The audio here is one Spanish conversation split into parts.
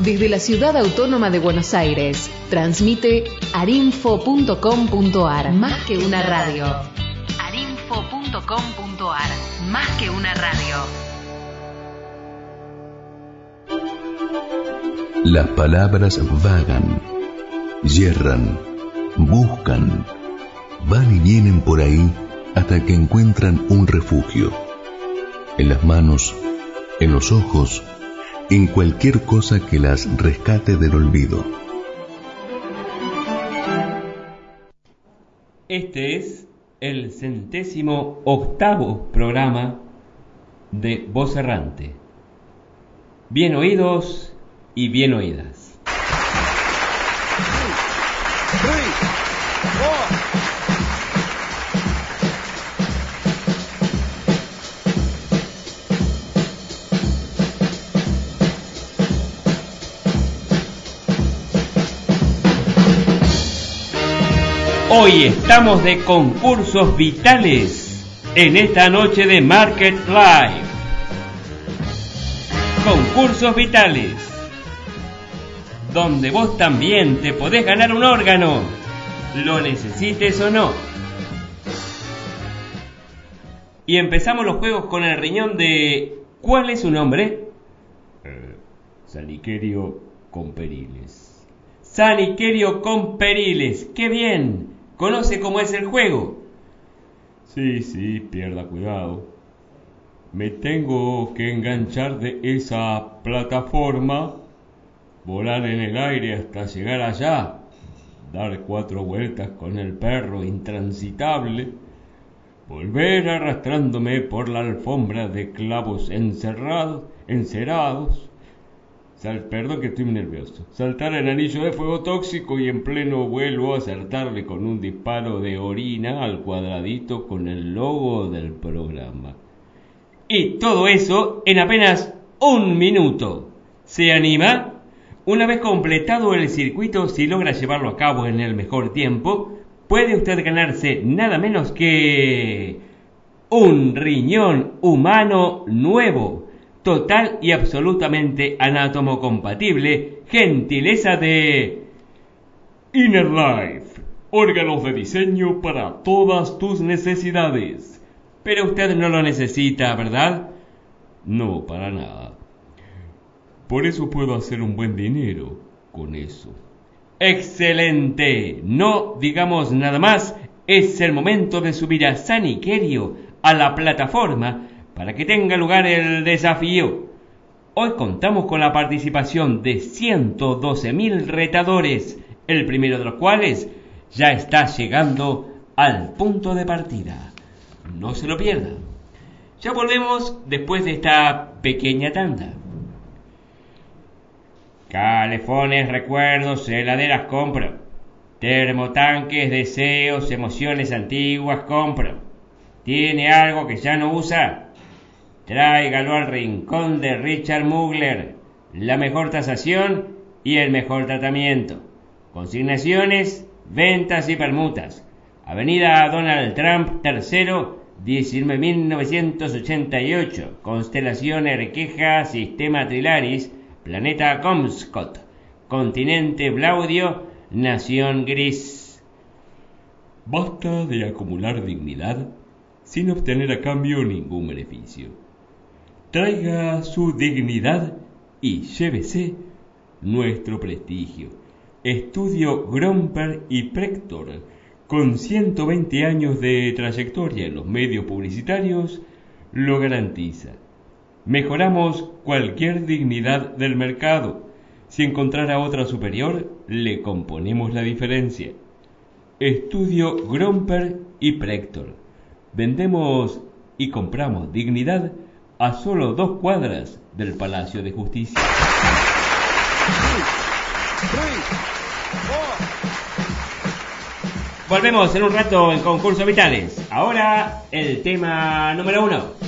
Desde la ciudad autónoma de Buenos Aires, transmite arinfo.com.ar. Más que una radio. arinfo.com.ar. Más que una radio. Las palabras vagan, yerran, buscan, van y vienen por ahí hasta que encuentran un refugio. En las manos, en los ojos, en cualquier cosa que las rescate del olvido. Este es el centésimo octavo programa de Voz Errante. Bien oídos y bien oídas. Hoy estamos de concursos vitales en esta noche de Market Live. Concursos vitales, donde vos también te podés ganar un órgano, lo necesites o no. Y empezamos los juegos con el riñón de ¿Cuál es su nombre? Eh, Saniquerio con Periles. Saniquerio con Periles, qué bien. ¿Conoce cómo es el juego? Sí, sí, pierda cuidado. Me tengo que enganchar de esa plataforma, volar en el aire hasta llegar allá, dar cuatro vueltas con el perro intransitable, volver arrastrándome por la alfombra de clavos encerrados, encerados, perdón que estoy nervioso. Saltar el anillo de fuego tóxico y en pleno vuelo acertarle con un disparo de orina al cuadradito con el logo del programa. Y todo eso en apenas un minuto. ¿Se anima? Una vez completado el circuito, si logra llevarlo a cabo en el mejor tiempo, puede usted ganarse nada menos que un riñón humano nuevo total y absolutamente anátomo compatible, gentileza de Inner Life, órganos de diseño para todas tus necesidades. Pero usted no lo necesita, ¿verdad? No, para nada. Por eso puedo hacer un buen dinero con eso. Excelente. No digamos nada más. Es el momento de subir a Saniquerio, a la plataforma, para que tenga lugar el desafío. Hoy contamos con la participación de 112.000 retadores, el primero de los cuales ya está llegando al punto de partida. No se lo pierdan. Ya volvemos después de esta pequeña tanda. Calefones, recuerdos, heladeras compro. Termotanques, deseos, emociones antiguas compro. ¿Tiene algo que ya no usa? Tráigalo al rincón de Richard Mugler, la mejor tasación y el mejor tratamiento. Consignaciones, ventas y permutas. Avenida Donald Trump III, 19.988, Constelación Erqueja, Sistema Trilaris, Planeta Comscott, Continente Blaudio, Nación Gris. Basta de acumular dignidad sin obtener a cambio ningún beneficio traiga su dignidad y llévese nuestro prestigio. Estudio Gromper y Prector, con 120 años de trayectoria en los medios publicitarios, lo garantiza. Mejoramos cualquier dignidad del mercado. Si encontrara otra superior, le componemos la diferencia. Estudio Gromper y Prector. Vendemos y compramos dignidad a solo dos cuadras del Palacio de Justicia. Volvemos en un rato en concursos vitales. Ahora el tema número uno.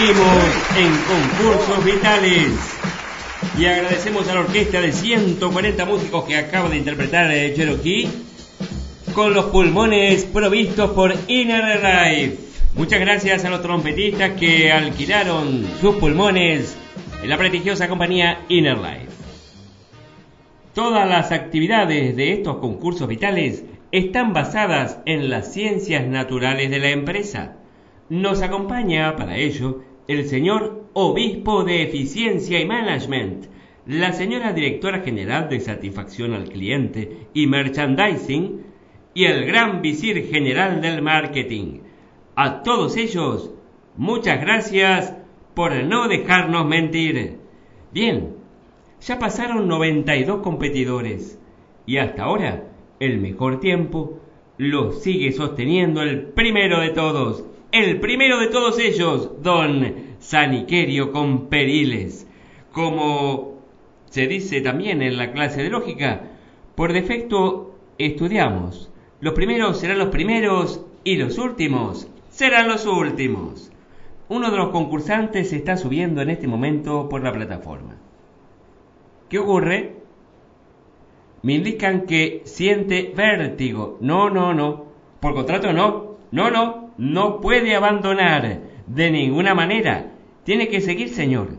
Seguimos en concursos vitales. Y agradecemos a la orquesta de 140 músicos que acaba de interpretar el Cherokee con los pulmones provistos por Inner Life. Muchas gracias a los trompetistas que alquilaron sus pulmones en la prestigiosa compañía Inner Life. Todas las actividades de estos concursos vitales están basadas en las ciencias naturales de la empresa. Nos acompaña para ello el señor Obispo de Eficiencia y Management, la señora Directora General de Satisfacción al Cliente y Merchandising y el Gran Visir General del Marketing. A todos ellos, muchas gracias por no dejarnos mentir. Bien, ya pasaron 92 competidores y hasta ahora el mejor tiempo lo sigue sosteniendo el primero de todos, el primero de todos ellos, don Saniquerio con Periles. Como se dice también en la clase de lógica, por defecto estudiamos. Los primeros serán los primeros y los últimos serán los últimos. Uno de los concursantes se está subiendo en este momento por la plataforma. ¿Qué ocurre? Me indican que siente vértigo. No, no, no. Por contrato no. No, no. No puede abandonar. De ninguna manera. Tiene que seguir, señor.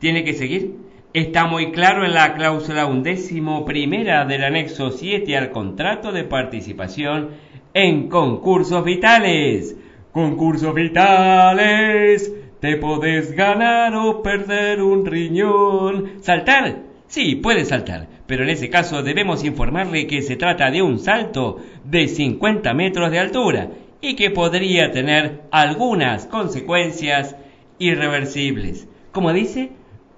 Tiene que seguir. Está muy claro en la cláusula undécimo primera del anexo 7 al contrato de participación en concursos vitales. Concursos vitales. Te podés ganar o perder un riñón. Saltar Sí, puede saltar, pero en ese caso debemos informarle que se trata de un salto de 50 metros de altura y que podría tener algunas consecuencias irreversibles. Como dice,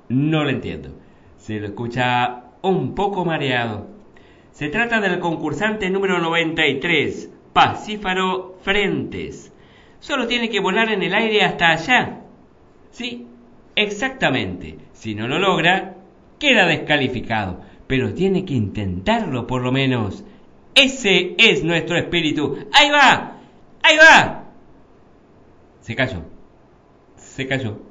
no lo entiendo. Se lo escucha un poco mareado. Se trata del concursante número 93, Pacífaro Frentes. Solo tiene que volar en el aire hasta allá. Sí, exactamente. Si no lo logra, queda descalificado, pero tiene que intentarlo por lo menos. Ese es nuestro espíritu. ¡Ahí va! ¡Ahí va! Se cayó. Se cayó.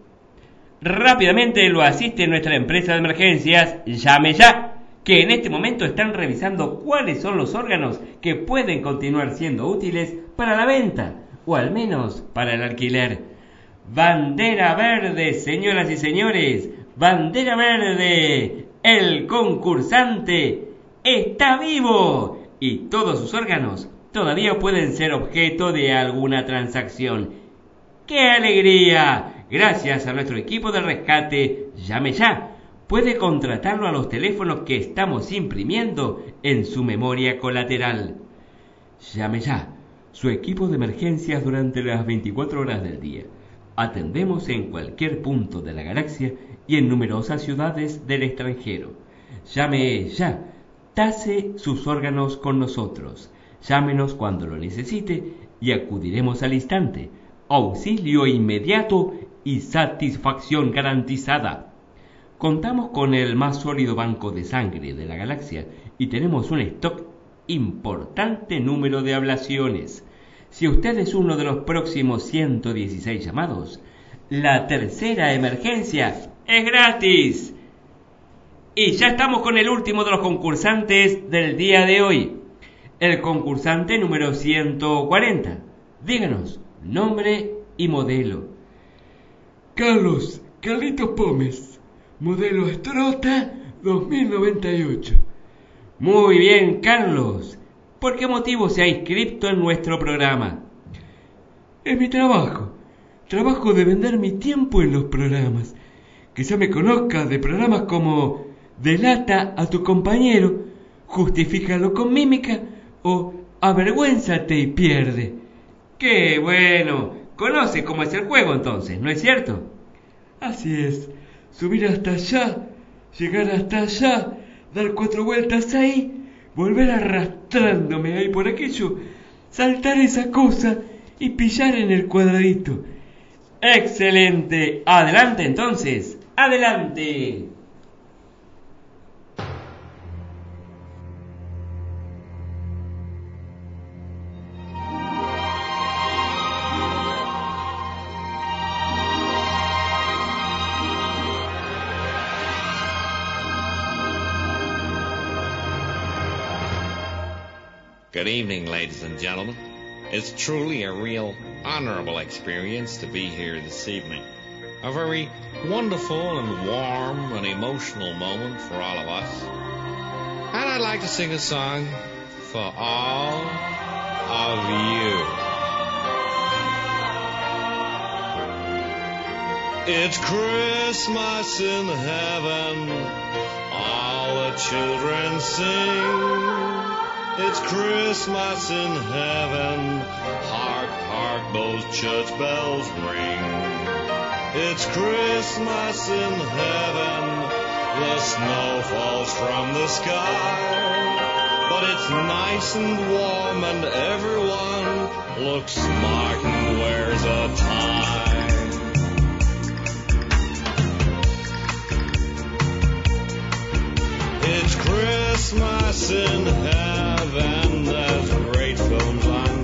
Rápidamente lo asiste nuestra empresa de emergencias, llame ya, que en este momento están revisando cuáles son los órganos que pueden continuar siendo útiles para la venta, o al menos para el alquiler. Bandera verde, señoras y señores, Bandera verde, el concursante está vivo y todos sus órganos todavía pueden ser objeto de alguna transacción. ¡Qué alegría! Gracias a nuestro equipo de rescate, llame ya. Puede contratarlo a los teléfonos que estamos imprimiendo en su memoria colateral. Llame ya. Su equipo de emergencias durante las 24 horas del día. Atendemos en cualquier punto de la galaxia y en numerosas ciudades del extranjero. Llame ya, tase sus órganos con nosotros. Llámenos cuando lo necesite y acudiremos al instante. Auxilio inmediato y satisfacción garantizada. Contamos con el más sólido banco de sangre de la galaxia y tenemos un stock importante número de ablaciones. Si usted es uno de los próximos 116 llamados, la tercera emergencia es gratis. Y ya estamos con el último de los concursantes del día de hoy. El concursante número 140. Díganos, nombre y modelo. Carlos, Carlitos Pómez, modelo Estrota 2098. Muy bien, Carlos. ¿Por qué motivo se ha inscrito en nuestro programa? Es mi trabajo. Trabajo de vender mi tiempo en los programas Quizá me conozca de programas como Delata a tu compañero, Justifícalo con mímica o Avergüénzate y pierde. ¡Qué bueno! Conoce cómo es el juego entonces, ¿no es cierto? Así es. Subir hasta allá, llegar hasta allá, dar cuatro vueltas ahí, volver arrastrándome ahí por aquello, saltar esa cosa y pillar en el cuadradito. Excelente. Adelante entonces. Adelante. And gentlemen. It's truly a real honorable experience to be here this evening. A very wonderful and warm and emotional moment for all of us. And I'd like to sing a song for all of you. It's Christmas in heaven, all the children sing. It's Christmas in heaven. Hark, hark, those church bells ring. It's Christmas in heaven. The snow falls from the sky. But it's nice and warm and everyone looks smart and wears a tie. It's Christmas in heaven.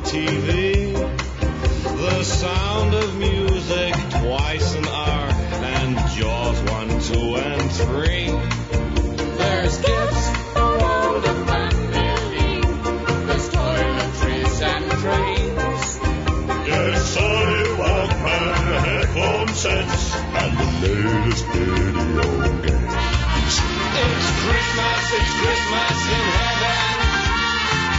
TV. The sound of music twice an hour. And Jaws 1, 2, and 3. There's gifts for all the family. There's toiletries and trains. There's Sony Walkman headphone sets. And the latest video games. It's Christmas, it's Christmas in heaven.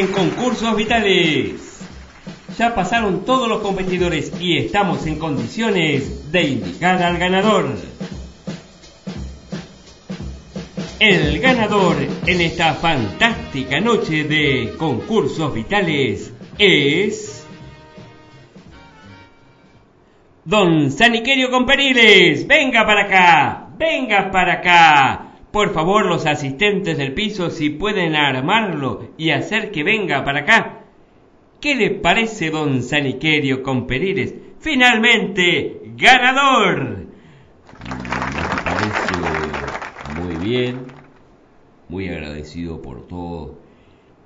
en concursos vitales. Ya pasaron todos los competidores y estamos en condiciones de indicar al ganador. El ganador en esta fantástica noche de concursos vitales es... Don Saniquerio Comperiles, venga para acá, venga para acá. Por favor, los asistentes del piso, si pueden armarlo y hacer que venga para acá. ¿Qué le parece, don Saniquerio Comperiles? Finalmente, ganador. Me parece muy bien, muy agradecido por todo.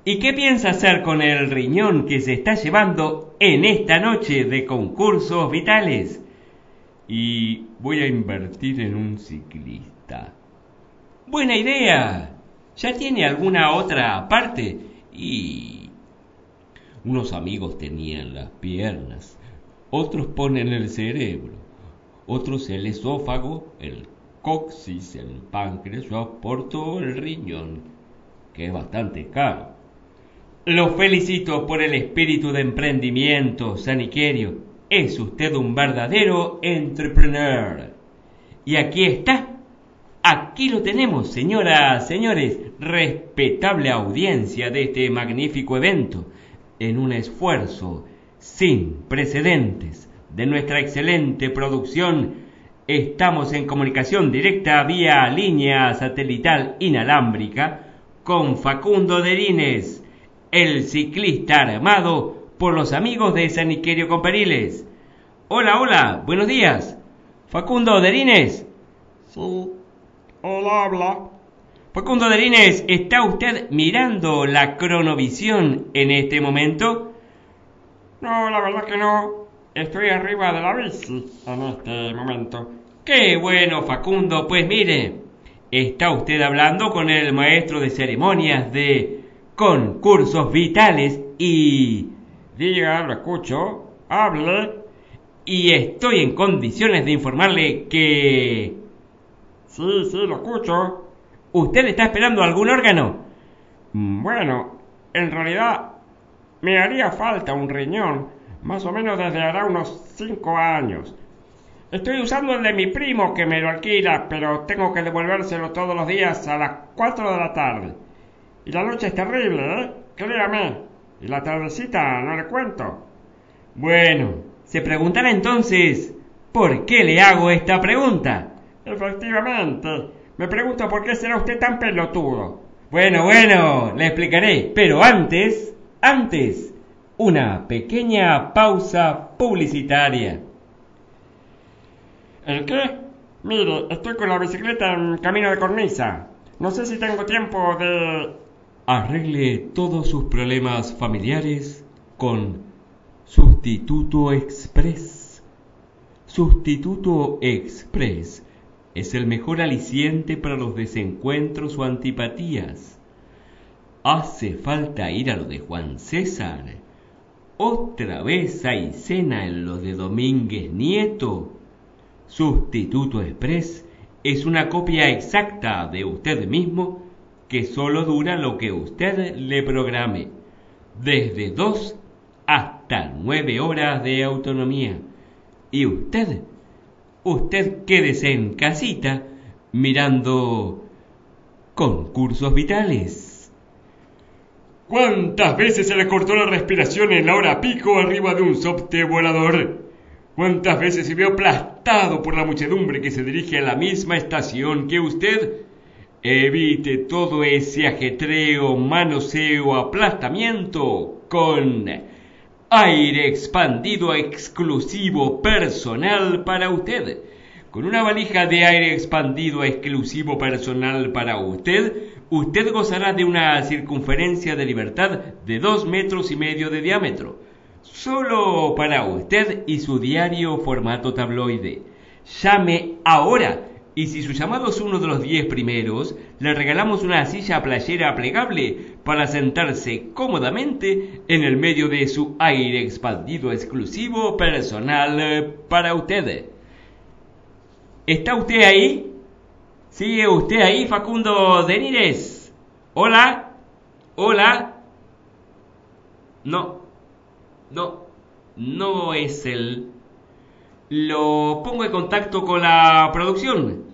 ¿Y qué piensa hacer con el riñón que se está llevando en esta noche de concursos vitales? Y voy a invertir en un ciclista. Buena idea. ¿Ya tiene alguna otra parte? Y unos amigos tenían las piernas, otros ponen el cerebro, otros el esófago, el coxis, el páncreas, yo aporto el riñón, que es bastante caro. Lo felicito por el espíritu de emprendimiento, Saniquerio. Es usted un verdadero entrepreneur. Y aquí está. Aquí lo tenemos, señoras, señores, respetable audiencia de este magnífico evento, en un esfuerzo sin precedentes de nuestra excelente producción. Estamos en comunicación directa vía línea satelital inalámbrica con Facundo Derines, el ciclista armado por los amigos de Saniquerio Comperiles. Hola, hola, buenos días. Facundo Derines. Sí. Hola, habla. Facundo Derines, ¿está usted mirando la cronovisión en este momento? No, la verdad que no. Estoy arriba de la bici en este momento. Qué bueno, Facundo. Pues mire, está usted hablando con el maestro de ceremonias de concursos vitales y... Diga, lo escucho. Hable. Y estoy en condiciones de informarle que... Sí, sí, lo escucho. ¿Usted está esperando algún órgano? Mm, Bueno, en realidad me haría falta un riñón, Más o menos desde hará unos cinco años. Estoy usando el de mi primo que me lo alquila, pero tengo que devolvérselo todos los días a las 4 de la tarde. Y la noche es terrible, ¿eh? Créame. Y la tardecita no le cuento. Bueno, se preguntará entonces, ¿por qué le hago esta pregunta? Efectivamente. Me pregunto por qué será usted tan pelotudo. Bueno, bueno, le explicaré. Pero antes, antes, una pequeña pausa publicitaria. ¿El qué? Mire, estoy con la bicicleta en camino de cornisa. No sé si tengo tiempo de... Arregle todos sus problemas familiares con Sustituto Express. Sustituto Express es el mejor aliciente para los desencuentros o antipatías. Hace falta ir a lo de Juan César. Otra vez hay cena en lo de Domínguez Nieto. Sustituto Express es una copia exacta de usted mismo que solo dura lo que usted le programe, desde dos hasta nueve horas de autonomía. Y usted, usted quédese en casita mirando concursos vitales. ¿Cuántas veces se le cortó la respiración en la hora pico arriba de un subte volador? ¿Cuántas veces se vio aplastado por la muchedumbre que se dirige a la misma estación que usted? Evite todo ese ajetreo, manoseo, aplastamiento con aire expandido exclusivo personal para usted. Con una valija de aire expandido exclusivo personal para usted, usted gozará de una circunferencia de libertad de dos metros y medio de diámetro Solo para usted y su diario formato tabloide. Llame ahora y si su llamado es uno de los diez primeros, le regalamos una silla playera plegable para sentarse cómodamente en el medio de su aire expandido exclusivo personal para usted. ¿Está usted ahí? ¿Sigue usted ahí, Facundo Denírez? ¿Hola? ¿Hola? No, no, no es él. Lo pongo en contacto con la producción.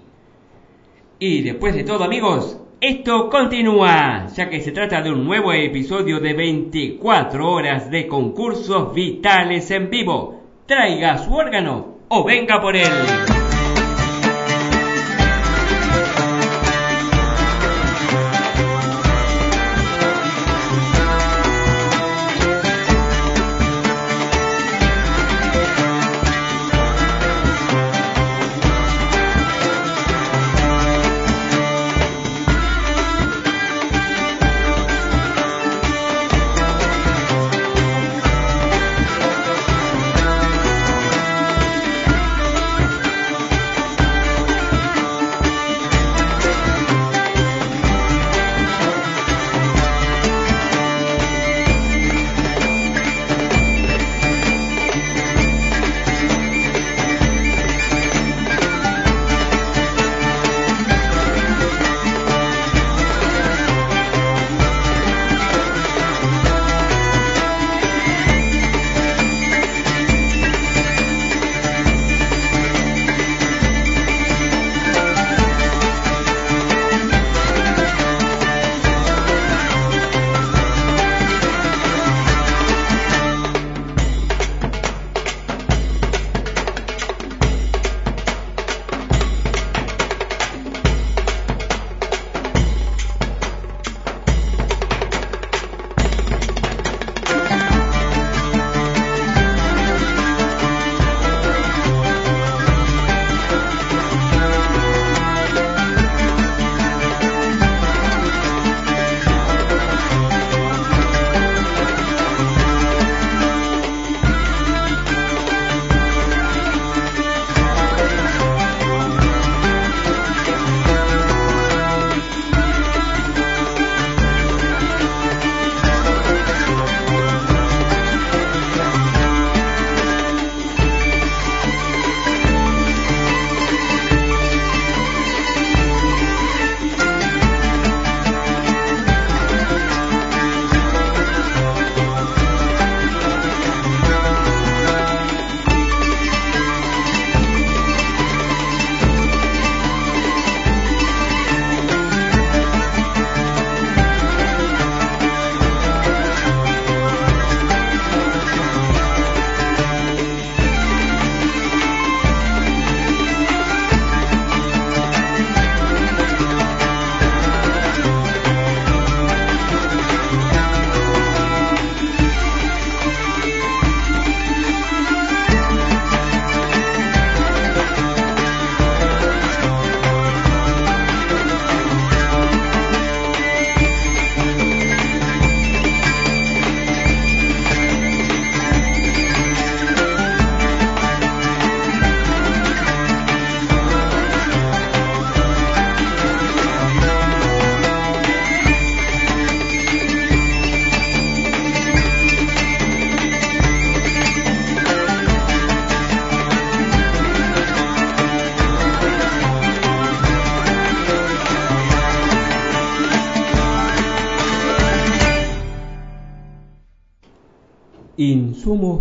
Y después de todo, amigos, esto continúa, ya que se trata de un nuevo episodio de 24 horas de concursos vitales en vivo. Traiga su órgano o venga por él.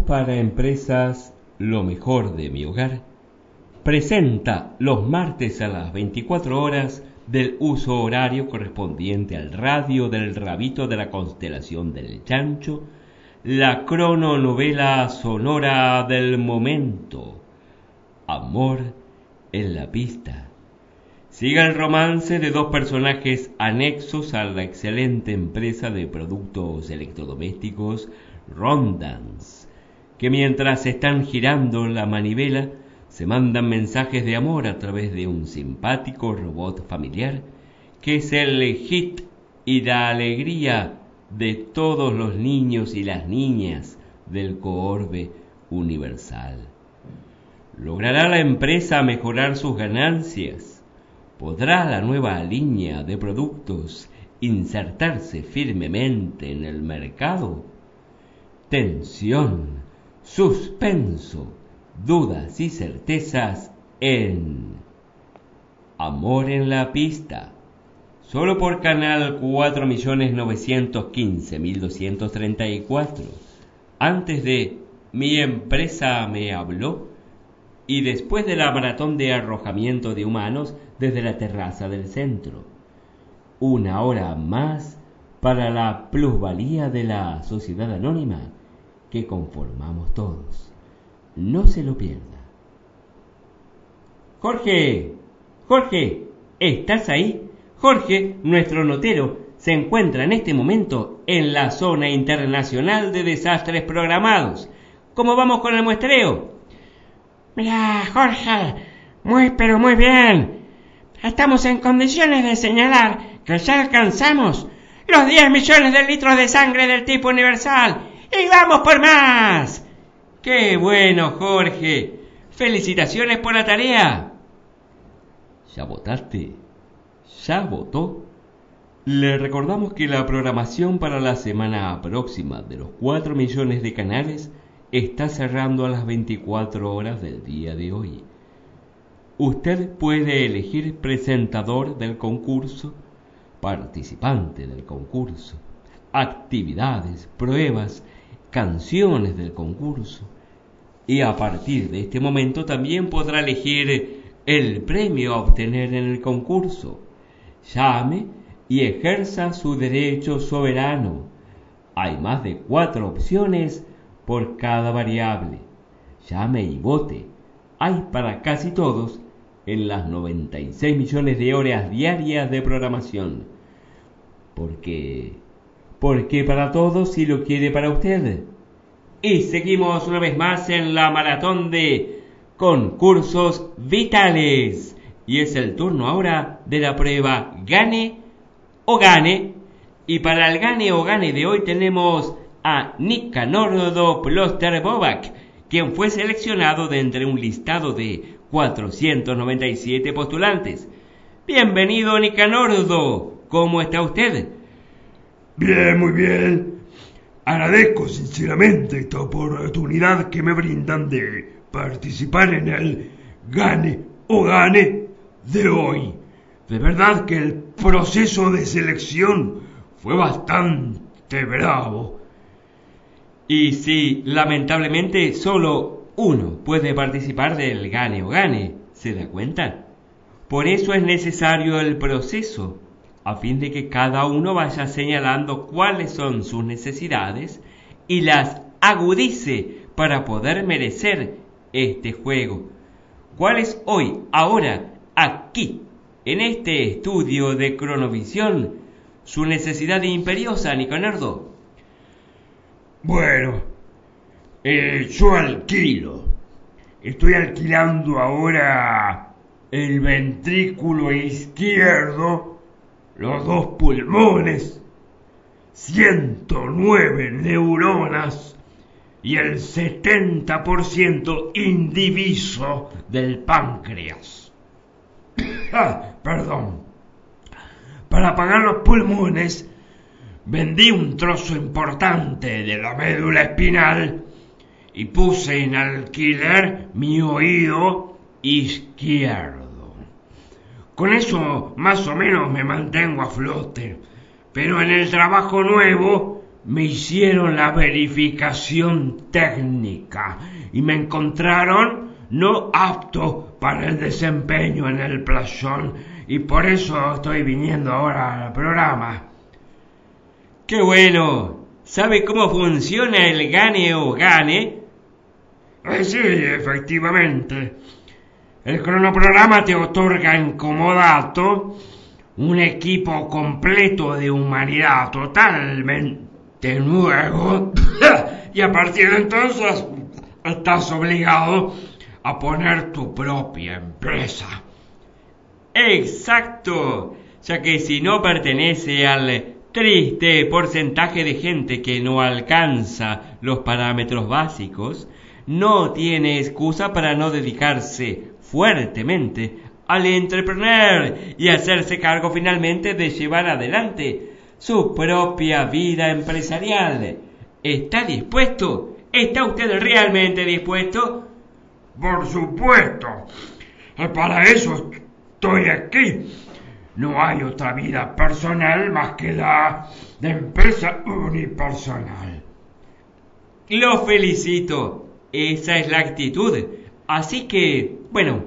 Para empresas Lo mejor de mi hogar. Presenta los martes a las 24 horas del uso horario correspondiente al radio del rabito de la constelación del chancho, la crononovela sonora del momento, Amor en la pista. Siga el romance de dos personajes anexos a la excelente empresa de productos electrodomésticos Rondans, que mientras están girando la manivela, se mandan mensajes de amor a través de un simpático robot familiar que es el hit y la alegría de todos los niños y las niñas del coorbe universal. ¿Logrará la empresa mejorar sus ganancias? ¿Podrá la nueva línea de productos insertarse firmemente en el mercado? tensión, suspenso, dudas y certezas en Amor en la pista. Solo por canal 4.915.234. Antes de Mi empresa me habló y después de la maratón de arrojamiento de humanos desde la terraza del centro. Una hora más para la plusvalía de la sociedad anónima que conformamos todos. No se lo pierda. Jorge, Jorge, ¿estás ahí? Jorge, nuestro notero, se encuentra en este momento en la zona internacional de desastres programados. ¿Cómo vamos con el muestreo? Mira, Jorge, muy pero muy bien. Estamos en condiciones de señalar que ya alcanzamos los 10 millones de litros de sangre del tipo universal ¡Y vamos por más! ¡Qué bueno, Jorge! ¡Felicitaciones por la tarea! ¿Ya votaste? ¿Ya votó? Le recordamos que la programación para la semana próxima de los 4 millones de canales está cerrando a las 24 horas del día de hoy. Usted puede elegir presentador del concurso, participante del concurso, actividades, pruebas canciones del concurso. Y a partir de este momento también podrá elegir el premio a obtener en el concurso. Llame y ejerza su derecho soberano. Hay más de cuatro opciones por cada variable. Llame y vote. Hay para casi todos en las 96 millones de horas diarias de programación. Porque porque para todos si lo quiere para usted. Y seguimos una vez más en la maratón de concursos vitales. Y es el turno ahora de la prueba Gane o Gane. Y para el Gane o Gane de hoy tenemos a Nicanor Ploster Bobak, quien fue seleccionado de entre un listado de 497 postulantes. Bienvenido Nicanordo, ¿cómo está usted? Bien, muy bien. Agradezco sinceramente esta oportunidad que me brindan de participar en el gane o gane de hoy. De verdad que el proceso de selección fue bastante bravo. Y sí, lamentablemente solo uno puede participar del gane o gane, ¿se da cuenta? Por eso es necesario el proceso a fin de que cada uno vaya señalando cuáles son sus necesidades y las agudice para poder merecer este juego. ¿Cuál es hoy, ahora, aquí, en este estudio de cronovisión, su necesidad imperiosa, Niconardo? Bueno, eh, yo alquilo. Estoy alquilando ahora el ventrículo izquierdo los dos pulmones, 109 neuronas y el 70% indiviso del páncreas. Ah, perdón. Para pagar los pulmones, vendí un trozo importante de la médula espinal y puse en alquiler mi oído izquierdo. Con eso más o menos me mantengo a flote. Pero en el trabajo nuevo me hicieron la verificación técnica y me encontraron no apto para el desempeño en el playón y por eso estoy viniendo ahora al programa. ¡Qué bueno! ¿Sabe cómo funciona el gane o gane? Eh, sí, efectivamente. El cronoprograma te otorga en comodato un equipo completo de humanidad totalmente nuevo y a partir de entonces estás obligado a poner tu propia empresa. Exacto, ya que si no pertenece al triste porcentaje de gente que no alcanza los parámetros básicos, no tiene excusa para no dedicarse fuertemente al entrepreneur y hacerse cargo finalmente de llevar adelante su propia vida empresarial. ¿Está dispuesto? ¿Está usted realmente dispuesto? Por supuesto. Para eso estoy aquí. No hay otra vida personal más que la de empresa unipersonal. Lo felicito. Esa es la actitud. Así que, bueno,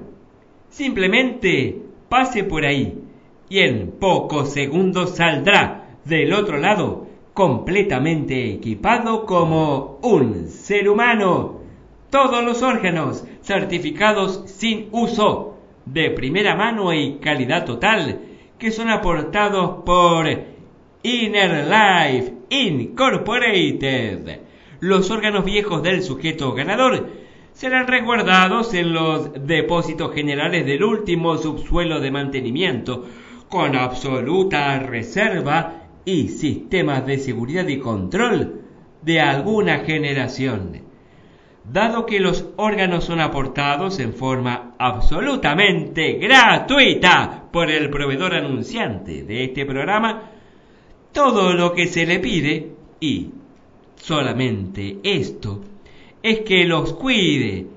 simplemente pase por ahí y en pocos segundos saldrá del otro lado completamente equipado como un ser humano. Todos los órganos certificados sin uso, de primera mano y calidad total, que son aportados por Inner Life Incorporated. Los órganos viejos del sujeto ganador serán resguardados en los depósitos generales del último subsuelo de mantenimiento, con absoluta reserva y sistemas de seguridad y control de alguna generación. Dado que los órganos son aportados en forma absolutamente gratuita por el proveedor anunciante de este programa, todo lo que se le pide, y solamente esto, es que los cuide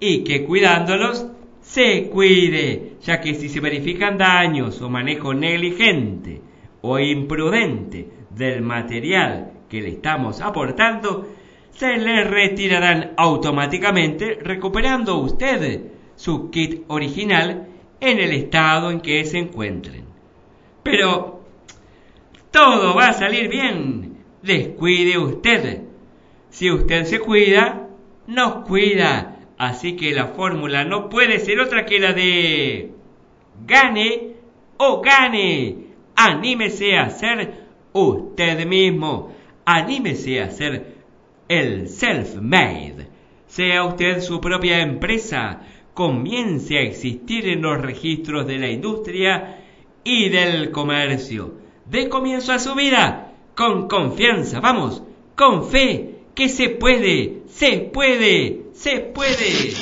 y que cuidándolos se cuide, ya que si se verifican daños o manejo negligente o imprudente del material que le estamos aportando, se le retirarán automáticamente recuperando usted su kit original en el estado en que se encuentren. Pero todo va a salir bien. Descuide usted. Si usted se cuida, nos cuida. Así que la fórmula no puede ser otra que la de gane o gane. Anímese a ser usted mismo. Anímese a ser el self-made. Sea usted su propia empresa. Comience a existir en los registros de la industria y del comercio. De comienzo a su vida con confianza. Vamos, con fe, que se puede, se puede, se puede.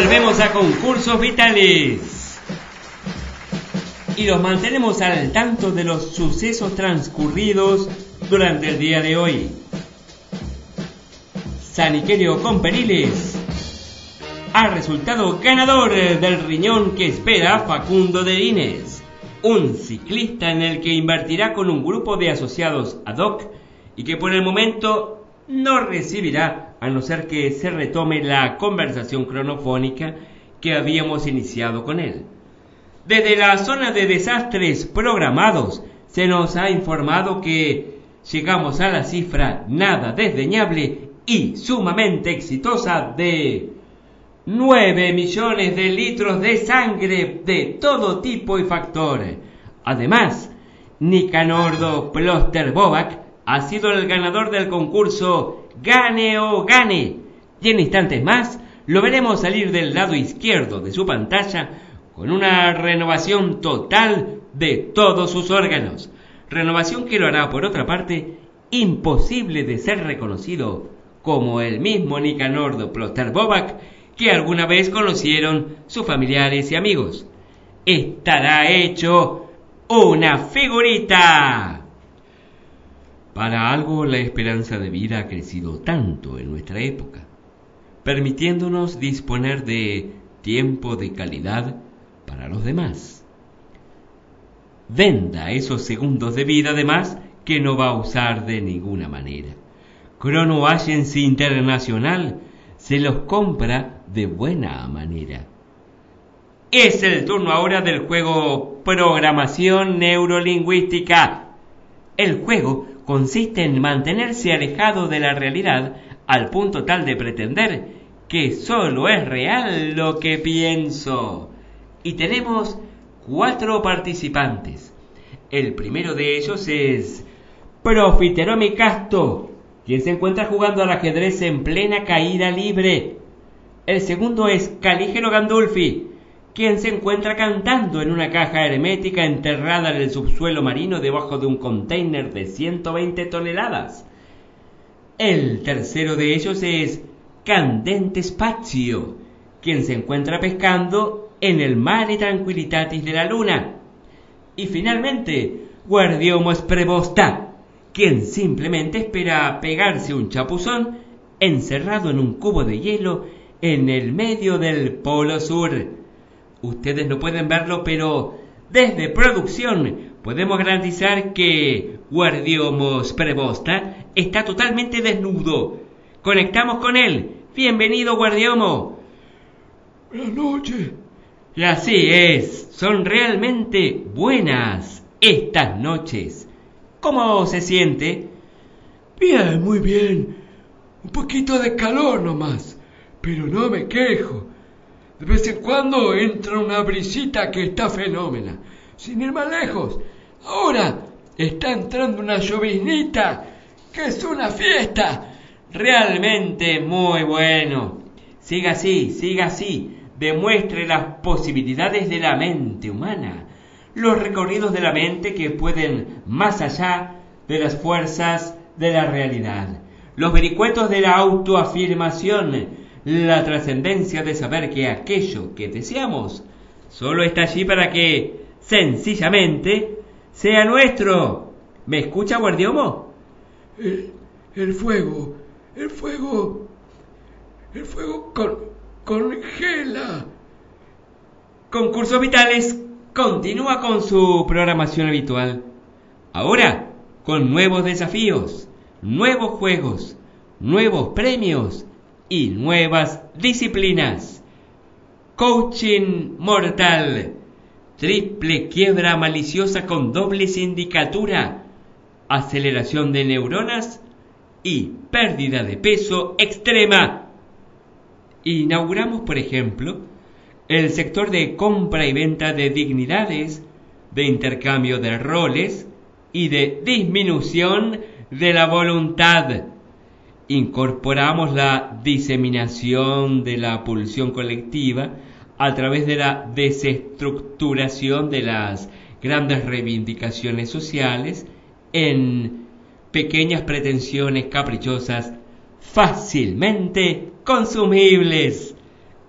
Volvemos a concursos vitales. Y los mantenemos al tanto de los sucesos transcurridos durante el día de hoy. Saniquerio Comperiles ha resultado ganador del riñón que espera Facundo de Inés, un ciclista en el que invertirá con un grupo de asociados ad hoc y que por el momento no recibirá a no ser que se retome la conversación cronofónica que habíamos iniciado con él. Desde la zona de desastres programados se nos ha informado que llegamos a la cifra nada desdeñable y sumamente exitosa de 9 millones de litros de sangre de todo tipo y factor. Además, Nicanordo Ploster-Bobac ha sido el ganador del concurso Gane o Gane. Y en instantes más lo veremos salir del lado izquierdo de su pantalla con una renovación total de todos sus órganos. Renovación que lo hará, por otra parte, imposible de ser reconocido como el mismo Nicanor Ploster-Bobac que alguna vez conocieron sus familiares y amigos. Estará hecho una figurita. Para algo la esperanza de vida ha crecido tanto en nuestra época, permitiéndonos disponer de tiempo de calidad para los demás. Venda esos segundos de vida además que no va a usar de ninguna manera. Chrono Agency Internacional se los compra de buena manera. Es el turno ahora del juego Programación Neurolingüística. El juego consiste en mantenerse alejado de la realidad al punto tal de pretender que solo es real lo que pienso. Y tenemos cuatro participantes. El primero de ellos es Profiteromi Casto, quien se encuentra jugando al ajedrez en plena caída libre. El segundo es Calígero Gandulfi, quien se encuentra cantando en una caja hermética enterrada en el subsuelo marino debajo de un container de 120 toneladas. El tercero de ellos es Candente Spazio, quien se encuentra pescando en el mare tranquilitatis de la luna. Y finalmente, Guardiomo Prebosta, quien simplemente espera pegarse un chapuzón encerrado en un cubo de hielo en el medio del Polo Sur. Ustedes no pueden verlo, pero desde producción podemos garantizar que Guardiomos Prebosta está totalmente desnudo. Conectamos con él. Bienvenido, Guardiomo. Buenas noches. Y así es, son realmente buenas estas noches. ¿Cómo se siente? Bien, muy bien. Un poquito de calor nomás, pero no me quejo. De vez en cuando entra una brisita que está fenómena. Sin ir más lejos, ahora está entrando una lloviznita que es una fiesta. Realmente muy bueno. Siga así, siga así. Demuestre las posibilidades de la mente humana. Los recorridos de la mente que pueden más allá de las fuerzas de la realidad. Los vericuetos de la autoafirmación. La trascendencia de saber que aquello que deseamos solo está allí para que, sencillamente, sea nuestro. ¿Me escucha, Guardiomo? El, el fuego, el fuego, el fuego con, congela. Concursos Vitales continúa con su programación habitual. Ahora, con nuevos desafíos, nuevos juegos, nuevos premios y nuevas disciplinas. Coaching mortal. Triple quiebra maliciosa con doble sindicatura. Aceleración de neuronas y pérdida de peso extrema. Inauguramos, por ejemplo, el sector de compra y venta de dignidades, de intercambio de roles y de disminución de la voluntad. Incorporamos la diseminación de la pulsión colectiva a través de la desestructuración de las grandes reivindicaciones sociales en pequeñas pretensiones caprichosas fácilmente consumibles.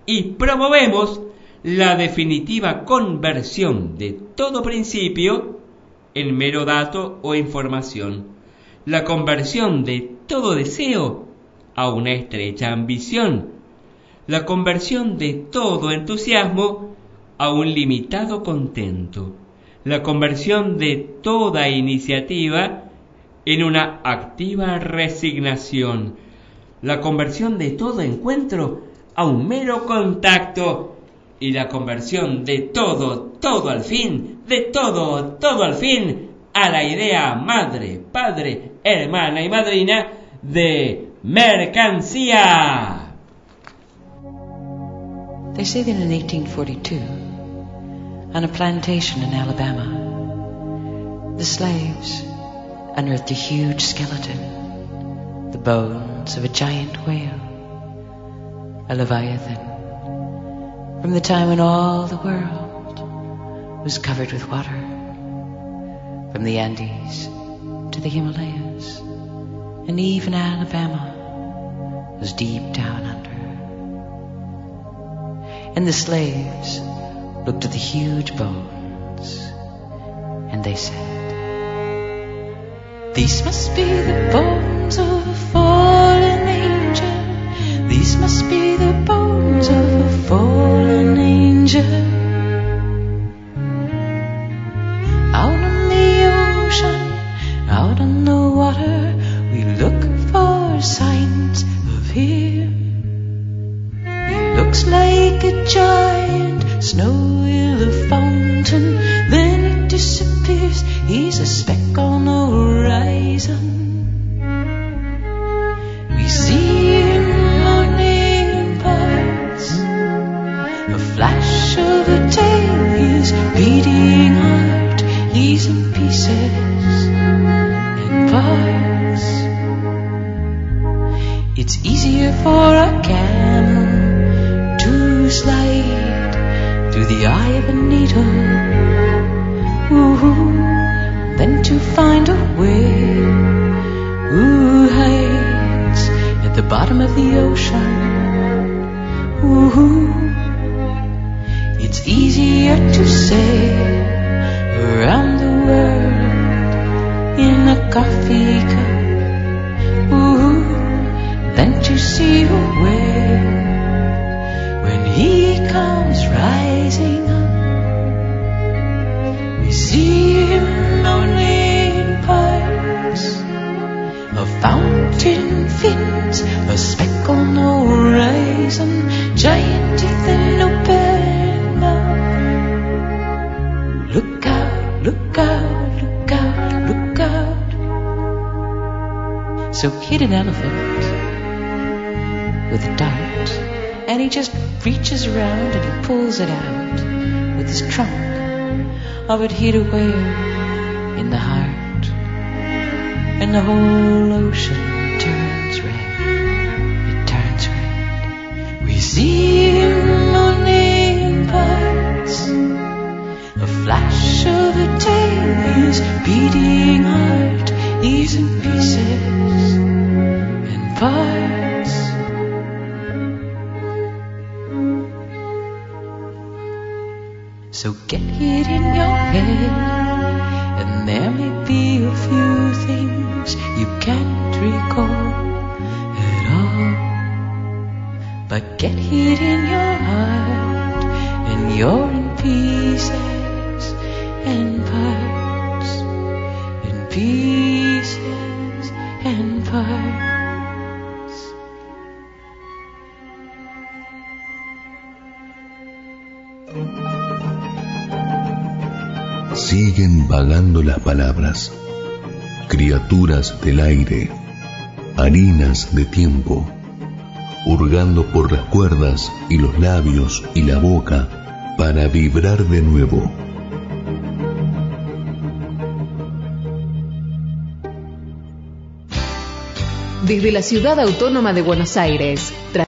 Y promovemos la definitiva conversión de todo principio en mero dato o información, la conversión de todo deseo a una estrecha ambición, la conversión de todo entusiasmo a un limitado contento, la conversión de toda iniciativa en una activa resignación, la conversión de todo encuentro a un mero contacto. Y la conversión de todo, todo al fin, de todo, todo al fin, a la idea madre, padre, hermana y madrina de mercancía. They say that in 1842, on a plantation in Alabama, the slaves unearthed a huge skeleton, the bones of a giant whale, a leviathan, from the time when all the world was covered with water, from the Andes to the Himalayas, and even Alabama was deep down under. And the slaves looked at the huge bones, and they said, These must be the bones of a fallen angel. These must be the bones of a fallen angel. Of. He looks like a giant snow a fountain, then he disappears. He's a speck on the horizon. For a camel to slide through the eye of a needle. Ooh, than to find a way. Who hides at the bottom of the ocean. Ooh, it's easier to sail around the world in a coffee cup see your way when he comes rising up. We see him only in parts, a fountain fins, a speck on the horizon, giant teeth and no mouth. Look out, look out, look out, look out. So hit an elephant with a dart, and he just reaches around and he pulls it out with his trunk of it hid away in the heart, and the whole ocean turns red. It turns red. We see him in parts, a flash of a tail, his beating heart, he's in pieces and parts. So get it in your head, and there may be a few things you can't recall at all. But get it in your heart, and you're in pieces and parts, in pieces Siguen vagando las palabras, criaturas del aire, harinas de tiempo, hurgando por las cuerdas y los labios y la boca para vibrar de nuevo. Desde la ciudad autónoma de Buenos Aires,